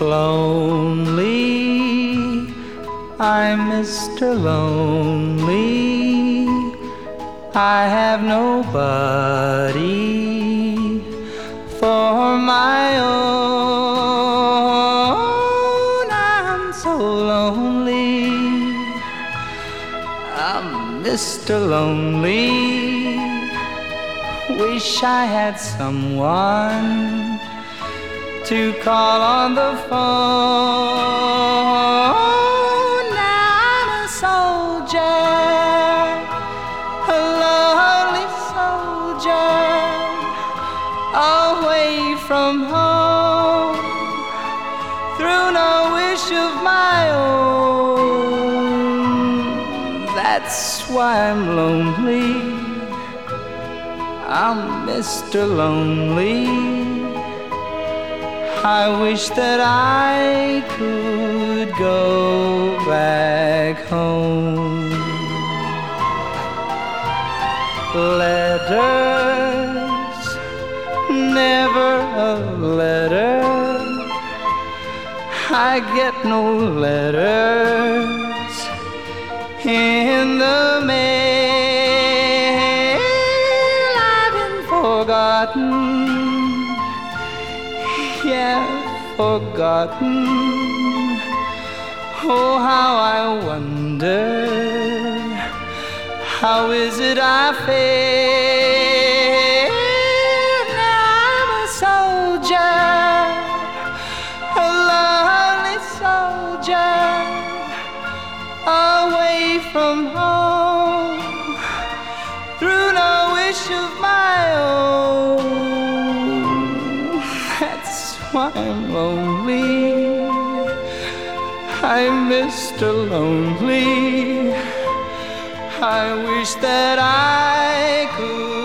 Lonely, I'm Mr. Lonely. I have nobody for my own. I'm so lonely. I'm Mr. Lonely. Wish I had someone to call on the phone. Now I'm a soldier, a lonely soldier, away from home, through no wish of my own. That's why I'm lonely. I'm Mr. Lonely. I wish that I could go back home. Letters, never a letter. I get no letters in the mail. I've been forgotten yeah, forgotten. Oh, how I wonder, how is it I fail? I'm a soldier, a lonely soldier, away from home, I'm lonely. I'm Mr. Lonely. I wish that I could.